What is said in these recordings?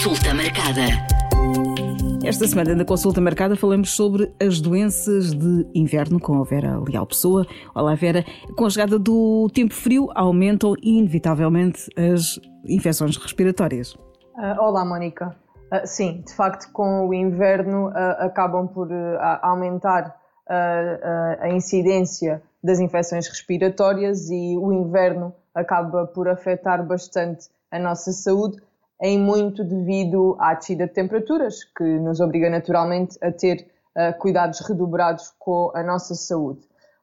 Consulta marcada. Esta semana na consulta marcada falamos sobre as doenças de inverno com a Vera Leal Pessoa. Olá Vera, com a chegada do tempo frio aumentam inevitavelmente as infecções respiratórias. Uh, olá Mónica. Uh, sim, de facto com o inverno uh, acabam por aumentar a incidência das infecções respiratórias e o inverno acaba por afetar bastante a nossa saúde, em muito devido à descida de temperaturas, que nos obriga naturalmente a ter uh, cuidados redobrados com a nossa saúde.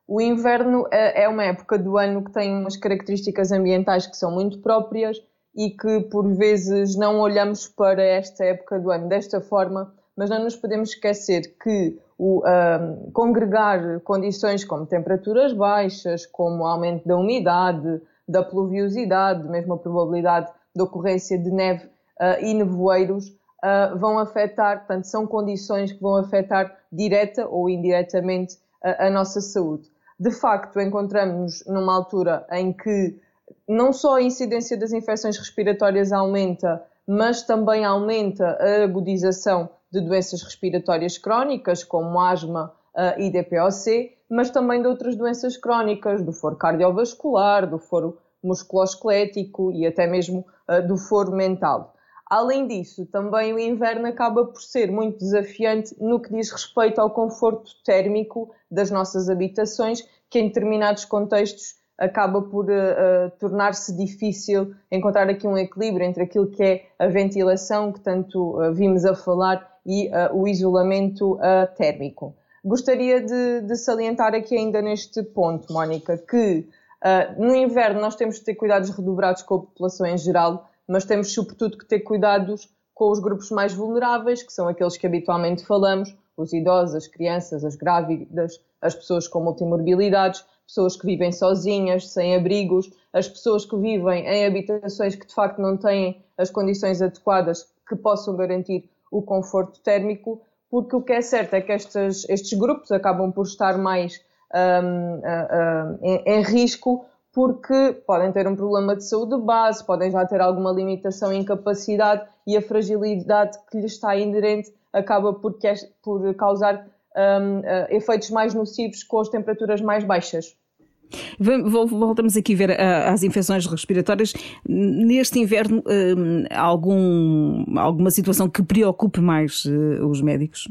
O inverno uh, é uma época do ano que tem umas características ambientais que são muito próprias e que por vezes não olhamos para esta época do ano desta forma, mas não nos podemos esquecer que o uh, congregar condições como temperaturas baixas, como aumento da umidade, da pluviosidade, mesmo a probabilidade de ocorrência de neve uh, e nevoeiros uh, vão afetar, portanto, são condições que vão afetar direta ou indiretamente a, a nossa saúde. De facto, encontramos-nos numa altura em que não só a incidência das infecções respiratórias aumenta, mas também aumenta a agudização de doenças respiratórias crónicas, como asma uh, e DPOC, mas também de outras doenças crónicas, do foro cardiovascular, do foro musculoesquelético e até mesmo uh, do foro mental. Além disso, também o inverno acaba por ser muito desafiante no que diz respeito ao conforto térmico das nossas habitações, que em determinados contextos acaba por uh, tornar-se difícil encontrar aqui um equilíbrio entre aquilo que é a ventilação, que tanto uh, vimos a falar, e o isolamento térmico. Gostaria de, de, salientar aqui ainda neste ponto, Mónica, que Uh, no inverno nós temos de ter cuidados redobrados com a população em geral, mas temos sobretudo que ter cuidados com os grupos mais vulneráveis, que são aqueles que habitualmente falamos, os idosos, as crianças, as grávidas, as pessoas com multimorbilidades, pessoas que vivem sozinhas, sem abrigos, as pessoas que vivem em habitações que de facto não têm as condições adequadas que possam garantir o conforto térmico, porque o que é certo é que estes, estes grupos acabam por estar mais um, em, em risco porque podem ter um problema de saúde base, podem já ter alguma limitação e incapacidade e a fragilidade que lhes está inerente acaba por, por causar um, uh, efeitos mais nocivos com as temperaturas mais baixas. Voltamos aqui a ver as infecções respiratórias. Neste inverno, algum, alguma situação que preocupe mais uh, os médicos?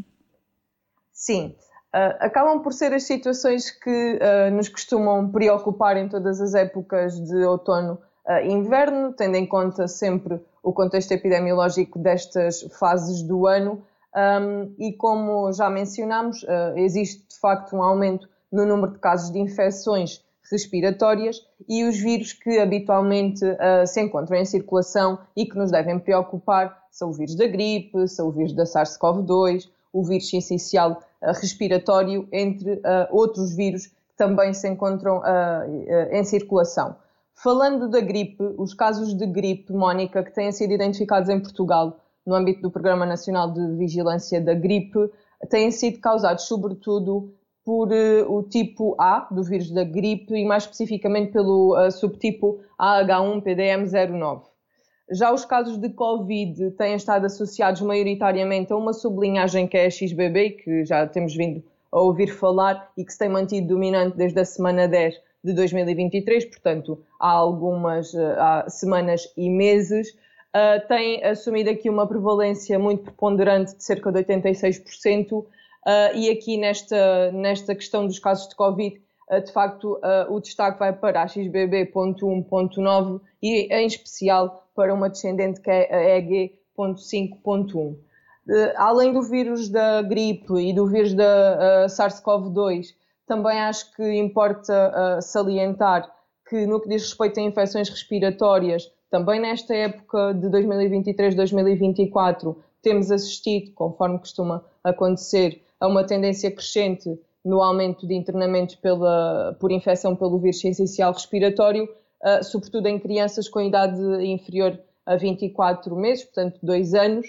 Sim. Uh, acabam por ser as situações que uh, nos costumam preocupar em todas as épocas de outono e uh, inverno, tendo em conta sempre o contexto epidemiológico destas fases do ano. Um, e como já mencionámos, existe de facto um aumento no número de casos de infecções respiratórias e os vírus que habitualmente se encontram em circulação e que nos devem preocupar são o vírus da gripe, são o vírus da SARS-CoV-2, o vírus essencial uh, respiratório, entre uh, outros vírus que também se encontram uh, em circulação. Falando da gripe, os casos de gripe, Mónica, que têm sido identificados em Portugal no âmbito do Programa Nacional de Vigilância da Gripe, têm sido causados sobretudo por uh, o tipo A do vírus da gripe e mais especificamente pelo uh, subtipo AH1PDM09. Já os casos de Covid têm estado associados maioritariamente a uma sublinhagem que é a XBB, que já temos vindo a ouvir falar e que se tem mantido dominante desde a semana 10 de 2023, portanto, há algumas eh, há semanas e meses, uh, tem assumido aqui uma prevalência muito preponderante de cerca de 86%, uh, e aqui nesta, nesta questão dos casos de Covid, uh, de facto, o destaque vai para a XBB.1.9 e, em especial, para uma descendente que é a EG.5.1. Além do vírus da gripe e do vírus da uh, SARS-CoV-2, também acho que importa uh, salientar que, no que diz respeito a infecções respiratórias, também nesta época de 2023-2024, temos assistido, conforme costuma acontecer, a uma tendência crescente no aumento de internamentos pela, por infecção pelo vírus essencial respiratório, sobretudo em crianças com idade inferior a 24 meses, portanto, dois anos.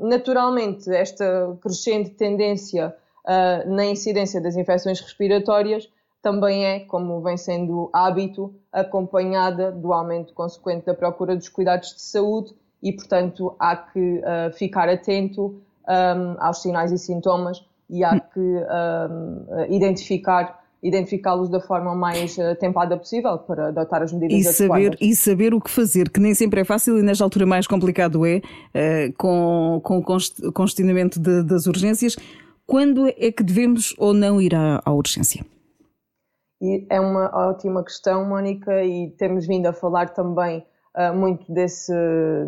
Naturalmente, esta crescente tendência uh, na incidência das infecções respiratórias também é, como vem sendo hábito, acompanhada do aumento consequente da procura dos cuidados de saúde e, portanto, há que uh, ficar atento aos sinais e sintomas e há que um, identificar identificá-los da forma mais tempada possível para adotar as medidas e adequadas. Saber, e saber o que fazer, que nem sempre é fácil e nesta altura mais complicado é, uh, com, com o congestionamento de, das urgências, quando é que devemos ou não ir à, à urgência? E é uma ótima questão, Mónica, e temos vindo a falar também uh, muito desse,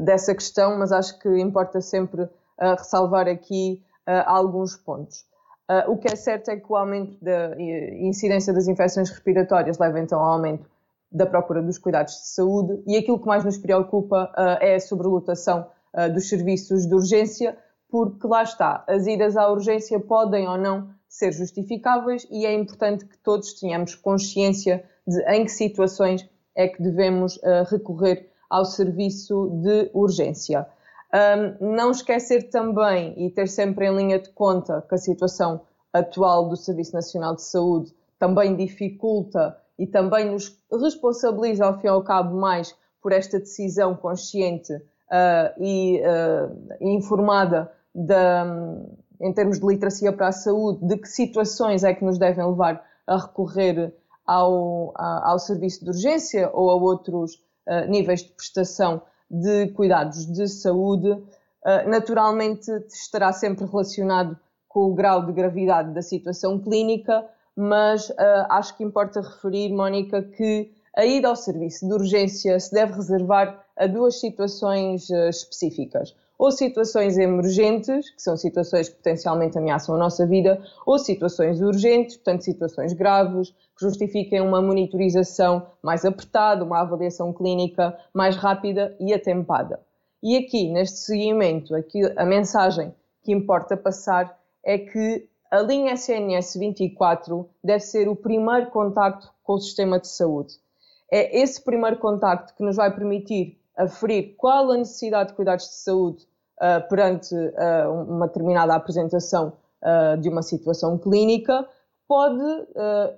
dessa questão, mas acho que importa sempre uh, ressalvar aqui uh, alguns pontos. O que é certo é que o aumento da incidência das infecções respiratórias leva então ao aumento da procura dos cuidados de saúde e aquilo que mais nos preocupa é a sobrelotação dos serviços de urgência, porque lá está, as idas à urgência podem ou não ser justificáveis e é importante que todos tenhamos consciência de em que situações é que devemos uh, recorrer ao serviço de urgência. Um, não esquecer também e ter sempre em linha de conta que a situação atual do Serviço Nacional de Saúde também dificulta e também nos responsabiliza, ao fim e ao cabo, mais por esta decisão consciente uh, e uh, informada da, em termos de literacia para a saúde, de que situações é que nos devem levar a recorrer ao, ao serviço de urgência ou a outros uh, níveis de prestação de cuidados de saúde, uh, naturalmente estará sempre relacionado com o grau de gravidade da situação clínica, mas uh, acho que importa referir, Mónica, que a ida ao serviço de urgência se deve reservar a duas situações específicas ou situações emergentes, que são situações que potencialmente ameaçam a nossa vida, ou situações urgentes, portanto, situações graves, que justifiquem uma monitorização mais apertada, uma avaliação clínica mais rápida e atempada. E aqui, neste seguimento, aqui, a mensagem que importa passar é que a linha SNS 24 deve ser o primeiro contacto com o sistema de saúde. É esse primeiro contacto que nos vai permitir aferir qual a necessidade de cuidados de saúde uh, perante uh, uma determinada apresentação uh, de uma situação clínica, pode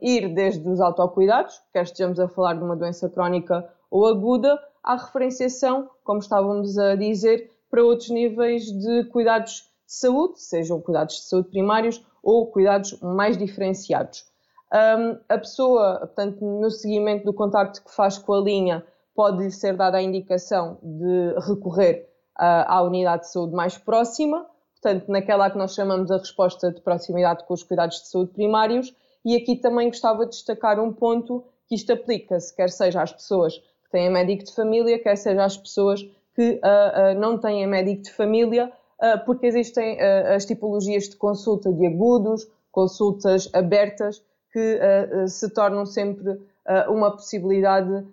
ir desde os autocuidados, quer estejamos a falar de uma doença crónica ou aguda, à referenciação, como estávamos a dizer, para outros níveis de cuidados de saúde, sejam cuidados de saúde primários ou cuidados mais diferenciados. Um, a pessoa, portanto, no seguimento do contacto que faz com a linha, pode-lhe ser dada a indicação de recorrer à unidade de saúde mais próxima, portanto, naquela que nós chamamos a resposta de proximidade com os cuidados de saúde primários. E aqui também gostava de destacar um ponto que isto aplica-se, quer seja às pessoas que têm médico de família, quer seja às pessoas que uh, uh, não têm médico de família, uh, porque existem as tipologias de consulta de agudos, consultas abertas, que se tornam sempre uma possibilidade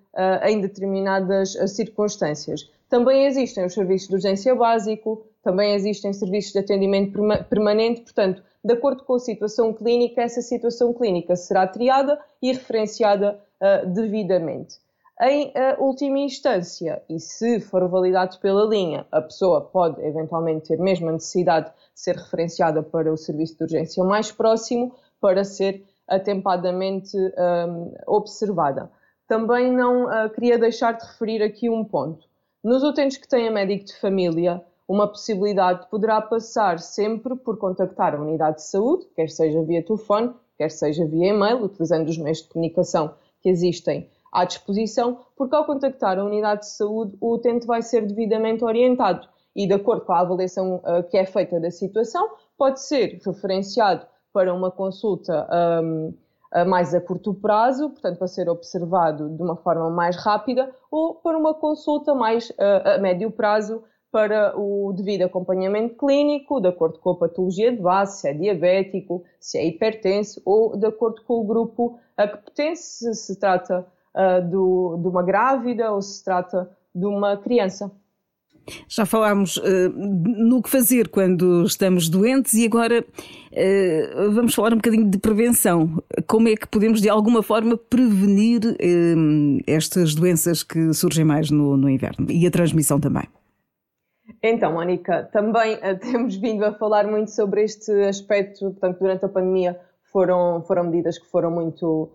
em determinadas circunstâncias. Também existem os serviços de urgência básico, também existem serviços de atendimento permanente, portanto, de acordo com a situação clínica, essa situação clínica será triada e referenciada uh, devidamente. Em uh, última instância, e se for validado pela linha, a pessoa pode eventualmente ter mesmo a necessidade de ser referenciada para o serviço de urgência mais próximo para ser atempadamente um, ah, observada. Também não uh, queria deixar de referir aqui um ponto. Nos utentes que têm médico de família, uma possibilidade poderá passar sempre por contactar a unidade de saúde, quer seja via telefone, quer seja via e-mail, utilizando os meios de comunicação que existem à disposição, porque ao contactar a unidade de saúde, o utente vai ser devidamente orientado. E, de acordo com a avaliação uh, que é feita da situação, pode ser referenciado para uma consulta um, mais a curto prazo, portanto, para ser observado de uma forma mais rápida, ou para uma consulta mais a médio prazo para o devido acompanhamento clínico, de acordo com a patologia de base, se é diabético, se é hipertenso, ou de acordo com o grupo a que pertence, se se trata do, de uma grávida ou se trata de uma criança. Já falámos uh, no que fazer quando estamos doentes e agora uh, vamos falar um bocadinho de prevenção. Como é que podemos, de alguma forma, prevenir uh, estas doenças que surgem mais no, no, inverno e a transmissão também? Então, Mónica, também temos vindo a falar muito sobre este aspecto. Portanto, durante a pandemia foram, foram medidas que foram muito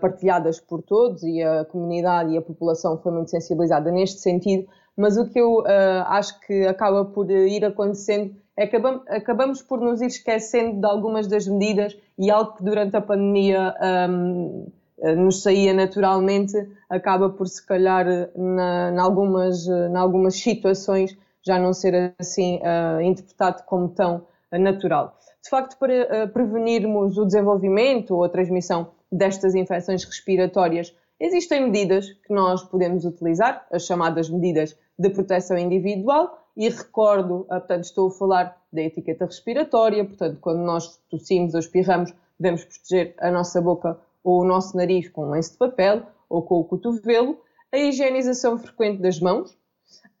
partilhadas por todos e a comunidade e a população foi muito sensibilizada neste sentido mas o que eu uh, acho que acaba por ir acontecendo é que acabamos, por nos ir esquecendo de algumas das medidas e algo que durante a pandemia um, nos saía naturalmente acaba por se calhar em algumas, algumas situações já não ser assim uh, interpretado como tão natural. De facto, para uh, prevenirmos o desenvolvimento ou a transmissão destas infecções respiratórias, existem medidas que nós podemos utilizar, as chamadas medidas de proteção individual, e recordo, ah, portanto, estou a falar da etiqueta respiratória, portanto, quando nós tossimos ou espirramos, devemos proteger a nossa boca ou o nosso nariz com um lenço de papel ou com o cotovelo, a higienização frequente das mãos,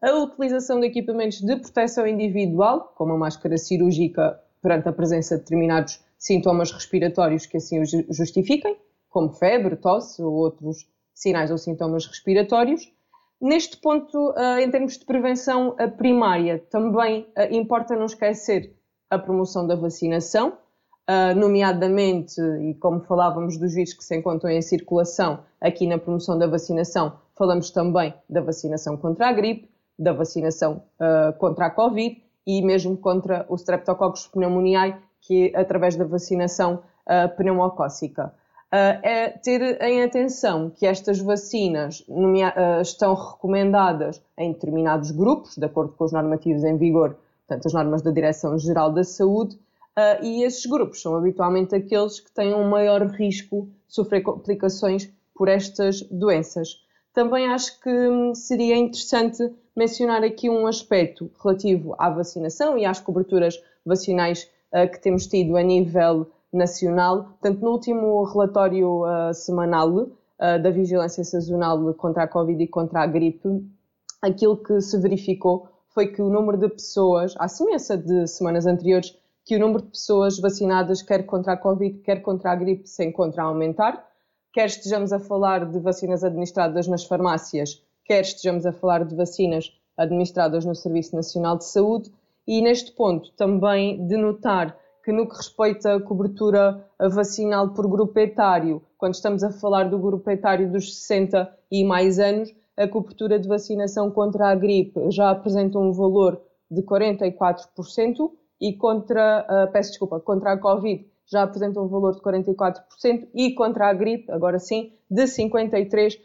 a utilização de equipamentos de proteção individual, como a máscara cirúrgica perante a presença de determinados sintomas respiratórios que assim o justifiquem, como febre, tosse ou outros sinais ou sintomas respiratórios, Neste ponto, eh, em termos de prevenção primária, também eh, importa não esquecer a promoção da vacinação, nomeadamente, e como falávamos dos vírus que se encontram em circulação, aqui na promoção da vacinação, falamos também da vacinação contra a gripe, da vacinação contra a Covid e mesmo contra o Streptococcus pneumoniae, que através da vacinação pneumocócica. Uh, é ter em atenção que estas vacinas uh, estão recomendadas em determinados grupos, de acordo com os normativos em vigor, portanto, as normas da Direção-Geral da Saúde, uh, e esses grupos são habitualmente aqueles que têm um maior risco de sofrer complicações por estas doenças. Também acho que hum, seria interessante mencionar aqui um aspecto relativo à vacinação e às coberturas vacinais que temos tido a nível nacional. Portanto, no último relatório uh, semanal uh, da vigilância sazonal contra a Covid e contra a gripe, aquilo que se verificou foi que o número de pessoas, à semelhança de semanas anteriores, que o número de pessoas vacinadas, quer contra a Covid, quer contra a gripe, se encontra a aumentar. Quer estejamos a falar de vacinas administradas nas farmácias, quer estejamos a falar de vacinas administradas no Serviço Nacional de Saúde. E neste ponto também de notar que no que respeita à cobertura vacinal por grupo etário, quando estamos a falar do grupo etário dos 60 e mais anos, a cobertura de vacinação contra a gripe já apresenta um valor de 44% e contra, uh, peço desculpa, contra a Covid já apresenta um valor de 44% e contra a gripe, agora sim, de 53%.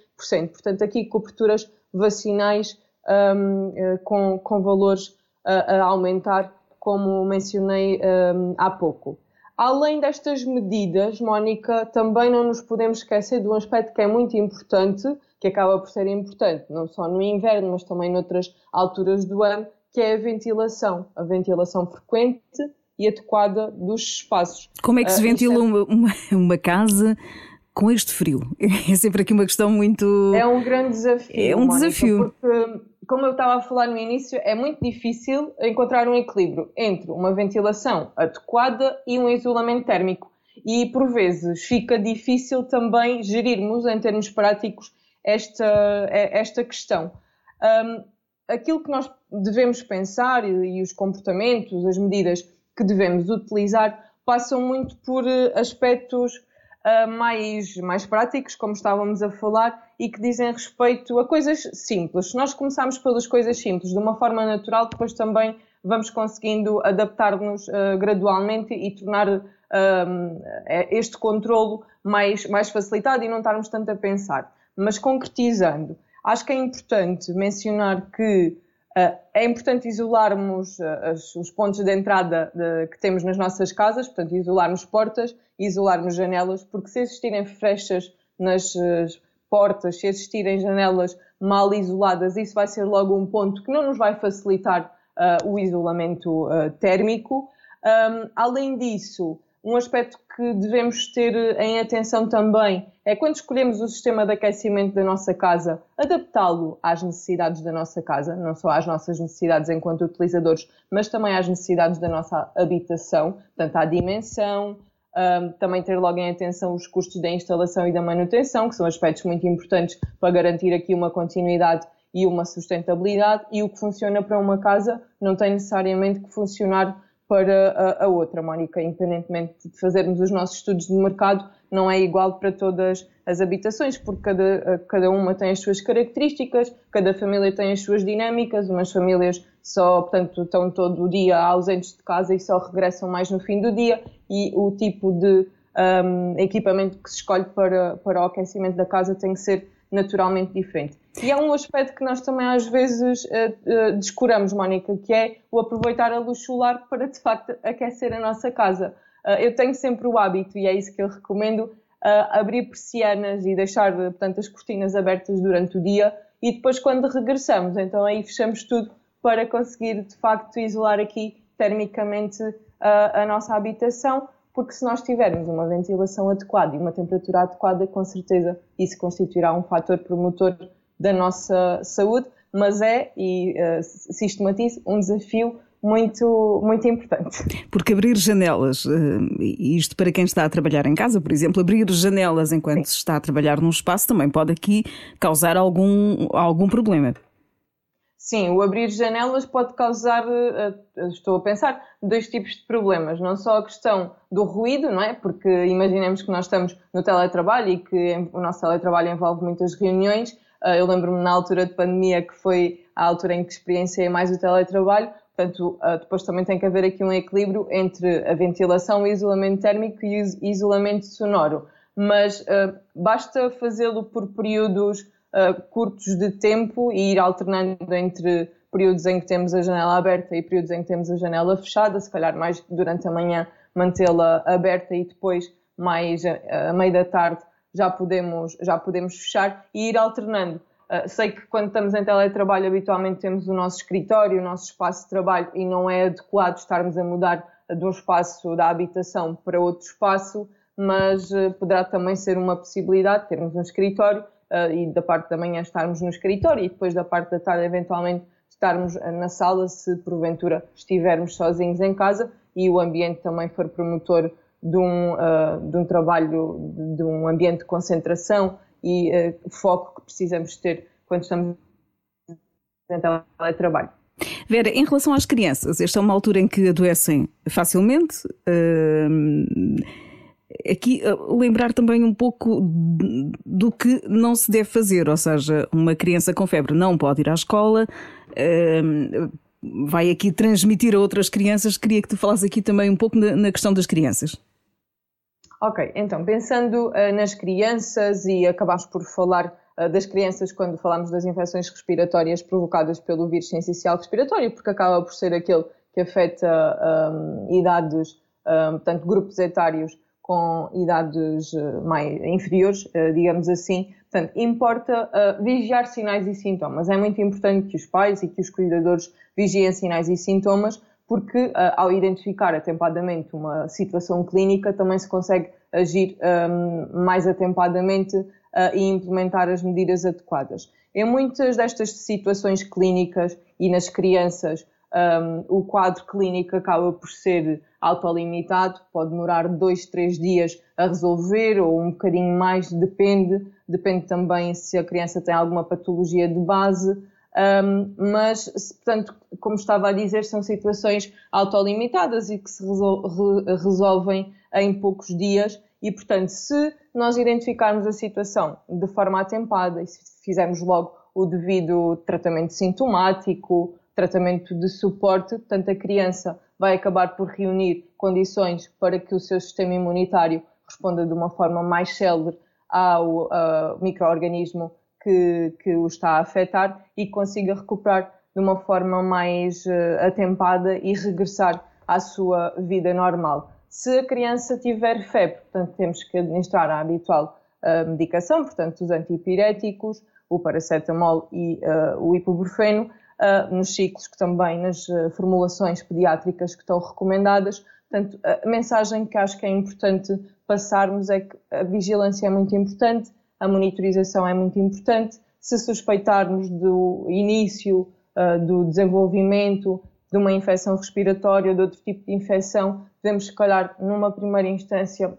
Portanto, aqui coberturas vacinais um, uh, eh, com, com valores a, a aumentar como mencionei um, há pouco. Além destas medidas, Mónica, também não nos podemos esquecer de um aspecto que é muito importante, que acaba por ser importante não só no inverno, mas também noutras alturas do ano, que é a ventilação. A ventilação frequente e adequada dos espaços. Como é que se uh, ventila é... uma, uma casa com este frio? É sempre aqui uma questão muito. É um grande desafio. É um Mónica, desafio. Porque como eu estava a falar no início, é muito difícil encontrar um equilíbrio entre uma ventilação adequada e um isolamento térmico. E por vezes fica difícil também gerirmos, em termos práticos, esta, esta questão. Um, aquilo que nós devemos pensar e, e os comportamentos, as medidas que devemos utilizar, passam muito por eh, aspectos uh, mais, mais práticos, como estávamos a falar, e que dizem respeito a coisas simples. Se nós começarmos pelas coisas simples de uma forma natural, depois também vamos conseguindo adaptar-nos uh, gradualmente e tornar uh, este controlo mais, mais facilitado e não estarmos tanto a pensar. Mas concretizando, acho que é importante mencionar que é importante isolarmos as, os pontos de entrada que temos nas nossas casas, portanto, isolarmos portas, isolarmos janelas, porque se existirem frechas nas uh, portas, se existirem janelas mal isoladas, isso vai ser logo um ponto que não nos vai facilitar o isolamento térmico. Além disso, um aspecto que devemos ter em atenção também é quando escolhemos o sistema de aquecimento da nossa casa, adaptá-lo às necessidades da nossa casa, não só às nossas necessidades enquanto utilizadores, mas também às necessidades da nossa habitação, portanto, à dimensão, também ter logo em atenção os custos da instalação e da manutenção, que são aspectos muito importantes para garantir aqui uma continuidade e uma sustentabilidade, e o que funciona para uma casa não tem necessariamente que funcionar para a, a, outra, Mónica, independentemente de fazermos os nossos estudos de mercado, não é igual para todas as habitações, porque cada, cada uma tem as suas características, cada família tem as suas dinâmicas, umas famílias só, portanto, estão todo o dia ausentes de casa e só regressam mais no fim do dia, e o tipo de um, equipamento que se escolhe para, para o aquecimento da casa tem que ser naturalmente diferente. E é um aspecto que nós também às vezes uh, uh, descuramos, Mónica, que é o aproveitar a luz solar para de facto aquecer a nossa casa. Uh, eu tenho sempre o hábito, e é isso que eu recomendo, abrir persianas e deixar portanto, as cortinas abertas durante o dia e depois quando regressamos, então aí fechamos tudo para conseguir de facto isolar aqui termicamente a nossa habitação porque se nós tivermos uma ventilação adequada e uma temperatura adequada, com certeza isso constituirá um fator promotor da nossa saúde, mas é, e uh, sistematizo, um desafio muito, muito importante. Porque abrir janelas, e isto para quem está a trabalhar em casa, por exemplo, abrir janelas enquanto Sim. se está a trabalhar num espaço também pode aqui causar algum, algum problema. Sim, o abrir janelas pode causar, eh, estou a pensar, dois tipos de problemas. Não só a questão do ruído, não é? Porque imaginemos que nós estamos no teletrabalho e que o nosso teletrabalho envolve muitas reuniões. Eh, eu lembro-me na altura de pandemia que foi a altura em que experienciei mais o teletrabalho. Portanto, eh, depois também tem que haver aqui um equilíbrio entre a ventilação, o isolamento térmico e o isolamento sonoro. Mas basta fazê-lo por períodos uh, curtos de tempo e ir alternando entre períodos em que temos a janela aberta e períodos em que temos a janela fechada, se calhar mais durante a manhã mantê-la aberta e depois mais a, meio da tarde já podemos, já podemos fechar e ir alternando. Uh, sei que quando estamos em teletrabalho habitualmente temos o nosso escritório, o nosso espaço de trabalho e não é adequado estarmos a mudar de um espaço da habitação para outro espaço, mas uh, poderá também ser uma possibilidade termos um escritório uh, e da parte da manhã estarmos no escritório e depois da parte da tarde eventualmente estarmos na sala se porventura estivermos sozinhos em casa e o ambiente também for promotor de um, uh, de um trabalho, de, de, um ambiente de concentração e uh, foco que precisamos ter quando estamos em teletrabalho. Vera, em relação às crianças, esta é uma altura em que adoecem facilmente. Uh, aqui eh, lembrar também um pouco do que não se deve fazer, ou seja, uma criança com febre não pode ir à escola, ehm, vai aqui transmitir a outras crianças. Queria que tu falasses aqui também um pouco na questão das crianças. Ok, então pensando uh, nas crianças e acabamos por falar uh, das crianças quando falamos das infecções respiratórias provocadas pelo vírus sensicial respiratório, porque acaba por ser aquele que afeta um, ehm, idades, um, ehm, portanto, grupos etários com idades eh, mais inferiores, eh, digamos assim. Portanto, importa uh, vigiar sinais e sintomas. É muito importante que os pais e que os cuidadores vigiem sinais e sintomas, porque ao identificar atempadamente uma situação clínica, também se consegue agir um, mais atempadamente e implementar as medidas adequadas. Em muitas destas situações clínicas e nas crianças, um, o quadro clínico acaba por ser autolimitado, pode demorar dois, três dias a resolver ou um bocadinho mais, depende, depende também se a criança tem alguma patologia de base, um, mas, portanto, como estava a dizer, são situações autolimitadas e que se resolvem em poucos dias. E, portanto, se nós identificarmos a situação de forma atempada e se fizermos logo o devido tratamento sintomático, tratamento de suporte, portanto, a criança vai acabar por reunir condições para que o seu sistema imunitário responda de uma forma mais célere ao uh, microorganismo que, que o está a afetar e consiga recuperar de uma forma mais uh, atempada e regressar à sua vida normal. Se a criança tiver febre, portanto, temos que administrar a habitual uh, medicação, portanto, os antipiréticos, o paracetamol e uh, o ibuprofeno, uh, nos ciclos que também nas uh, formulações pediátricas que estão recomendadas. Portanto, a mensagem que acho que é importante passarmos é que a vigilância é muito importante, a monitorização é muito importante. Se suspeitarmos do início uh, do desenvolvimento de uma infecção respiratória ou de outro tipo de infecção, devemos, se calhar, numa primeira instância,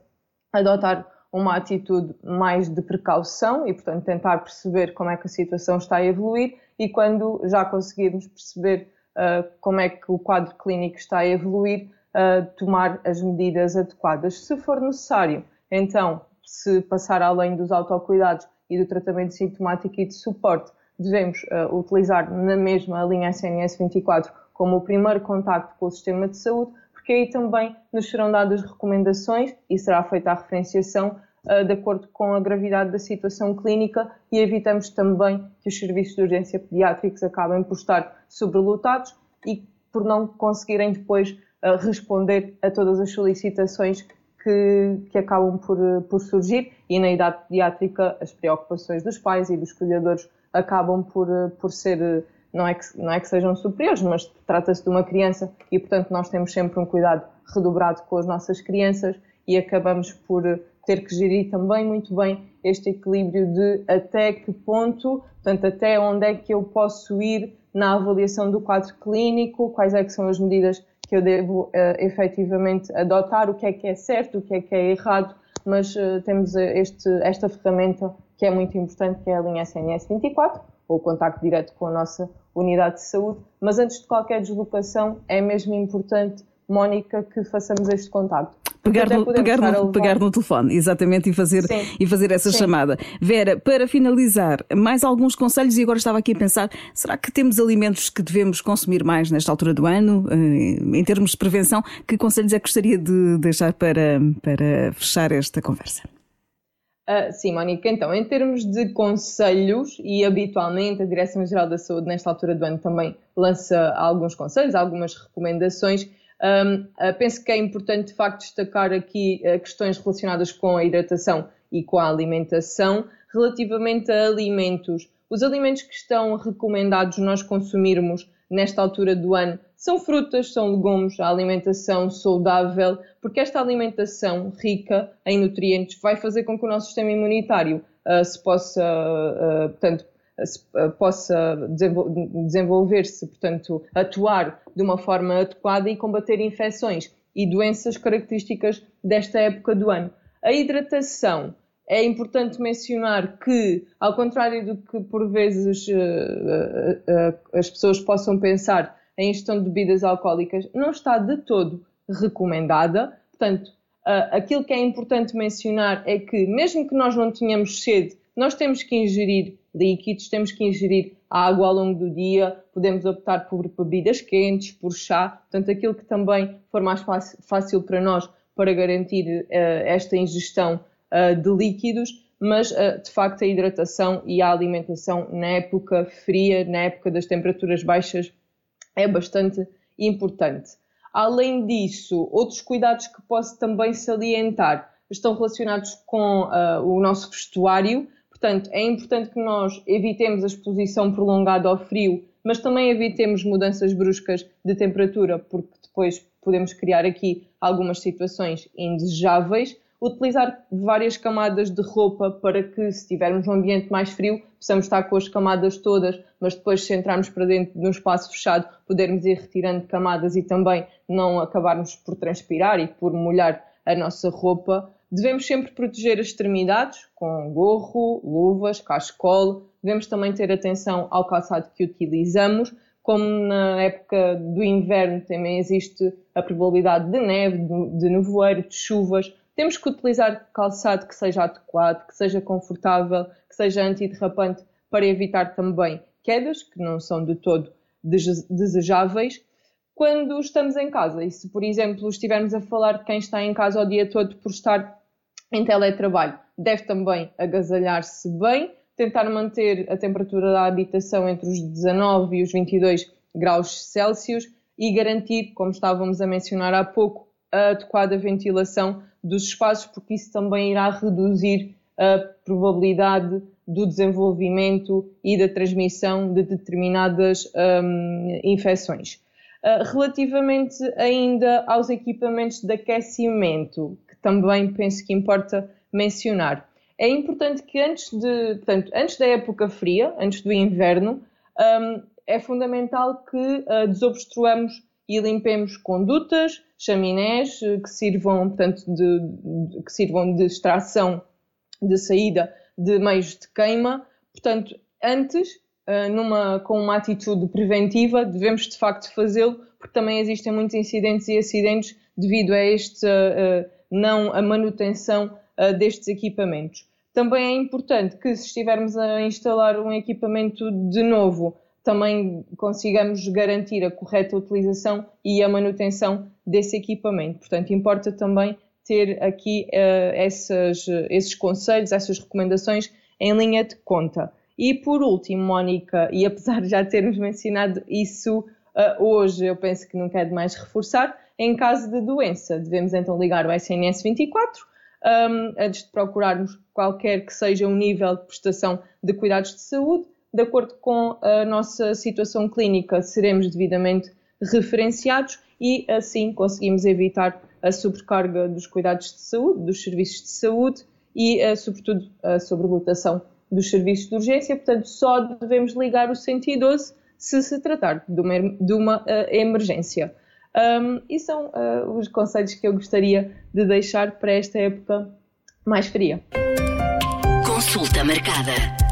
adotar uma atitude mais de precaução e, portanto, tentar perceber como é que a situação está a evoluir e quando já conseguirmos perceber uh, como é que o quadro clínico está a evoluir, uh, tomar as medidas adequadas. Se for necessário, então, se passar além dos autocuidados e do tratamento sintomático e de suporte, devemos uh, utilizar na mesma linha SNS 24 como o primeiro contacto com o sistema de saúde, porque aí também nos serão dadas recomendações e será feita a referenciação uh, de acordo com a gravidade da situação clínica e evitamos também que os serviços de urgência pediátricos acabem por estar sobrelotados e por não conseguirem depois uh, responder a todas as solicitações que, que acabam por, por surgir. E na idade pediátrica as preocupações dos pais e dos cuidadores acabam por, por ser, não é, que, não é que sejam superiores, mas trata-se de uma criança e, portanto, nós temos sempre um cuidado redobrado com as nossas crianças e acabamos por ter que gerir também muito bem este equilíbrio de até que ponto, portanto, até onde é que eu posso ir na avaliação do quadro clínico, quais é que são as medidas que eu devo uh, efetivamente adotar, o que é que é certo, o que é que é errado, mas uh, temos este, esta ferramenta que é muito importante, que é a linha SNS 24, ou o contacto direto com a nossa unidade de saúde. Mas antes de qualquer deslocação, é mesmo importante, Mónica, que façamos este contacto. Pegar no, pegar, no, pegar no telefone, exatamente, e fazer, e fazer essa Sim. chamada. Vera, para finalizar, mais alguns conselhos, e agora estava aqui a pensar: será que temos alimentos que devemos consumir mais nesta altura do ano, eh, em termos de prevenção? Que conselhos é que gostaria de deixar para, para fechar esta conversa? Uh, sim, Mónica, então, em termos de conselhos, e habitualmente a Direção-Geral da Saúde, nesta altura do ano, também lança alguns conselhos, algumas recomendações. Um, uh, penso que é importante, de facto, destacar aqui uh, questões relacionadas com a hidratação e com a alimentação. Relativamente a alimentos, os alimentos que estão recomendados nós consumirmos nesta altura do ano são frutas, são legumes, a alimentação saudável, porque esta alimentação rica em nutrientes vai fazer com que o nosso sistema imunitário uh, se possa, uh, portanto, uh, possa desenvolver-se, portanto, atuar de uma forma adequada e combater infecções e doenças características desta época do ano. A hidratação é importante mencionar que, ao contrário do que por vezes as pessoas possam pensar, a ingestão de bebidas alcoólicas não está de todo recomendada. Portanto, uh, aquilo que é importante mencionar é que, mesmo que nós não tenhamos sede, nós temos que ingerir líquidos, temos que ingerir água ao longo do dia, podemos optar por bebidas quentes, por chá, portanto, aquilo que também for mais fácil para nós para garantir uh, esta ingestão uh, de líquidos, mas de facto a hidratação e a alimentação na época fria, na época das temperaturas baixas, é bastante importante. Além disso, outros cuidados que posso também salientar estão relacionados com uh, o nosso vestuário. Portanto, é importante que nós evitemos a exposição prolongada ao frio, mas também evitemos mudanças bruscas de temperatura, porque depois podemos criar aqui algumas situações indesejáveis utilizar várias camadas de roupa para que, se estivermos num ambiente mais frio, possamos estar com as camadas todas, mas depois, se entrarmos para dentro de um espaço fechado, podermos ir retirando camadas e também não acabarmos por transpirar e por molhar a nossa roupa. Devemos sempre proteger as extremidades com gorro, luvas, cachecol. Devemos também ter atenção ao calçado que utilizamos. Como na época do inverno também existe a probabilidade de neve, de nevoeiro, de chuvas, temos que utilizar calçado que seja adequado, que seja confortável, que seja antiderrapante para evitar também quedas, que não são de todo desejáveis. Quando estamos em casa, e se por exemplo estivermos a falar de quem está em casa o dia todo por estar em teletrabalho, deve também agasalhar-se bem, tentar manter a temperatura da habitação entre os 19 e os 22 graus Celsius e garantir, como estávamos a mencionar há pouco, a adequada ventilação dos espaços, porque isso também irá reduzir a probabilidade do desenvolvimento e da transmissão de determinadas um, infecções. Uh, relativamente ainda aos equipamentos de aquecimento, que também penso que importa mencionar, é importante que antes, de, portanto, antes da época fria, antes do inverno, um, é fundamental que uh, desobstruamos e limpemos condutas, chaminés eh, que sirvam, portanto, de, de, que sirvam de extração de saída de meios de queima. Portanto, antes uh, numa, com uma atitude preventiva, devemos de facto fazê-lo, porque também existem muitos incidentes e acidentes devido a este uh, não a manutenção destes equipamentos. Também é importante que, se estivermos a instalar um equipamento de novo, também consigamos garantir a correta utilização e a manutenção desse equipamento. Portanto, importa também ter aqui uh, essas, esses conselhos, essas recomendações em linha de conta. E por último, Mónica, e apesar de já termos mencionado isso uh, hoje, eu penso que não é mais reforçar, em caso de doença, devemos então ligar o SNS 24 um, antes de procurarmos qualquer que seja o nível de prestação de cuidados de saúde. De acordo com a nossa situação clínica, seremos devidamente referenciados e assim conseguimos evitar a sobrecarga dos cuidados de saúde, dos serviços de saúde e, eh, sobretudo, a sobrelotação dos serviços de urgência. Portanto, só devemos ligar o 112 se se tratar de uma, de uma uh, emergência. Um, e são uh, os conselhos que eu gostaria de deixar para esta época mais fria. Consulta marcada.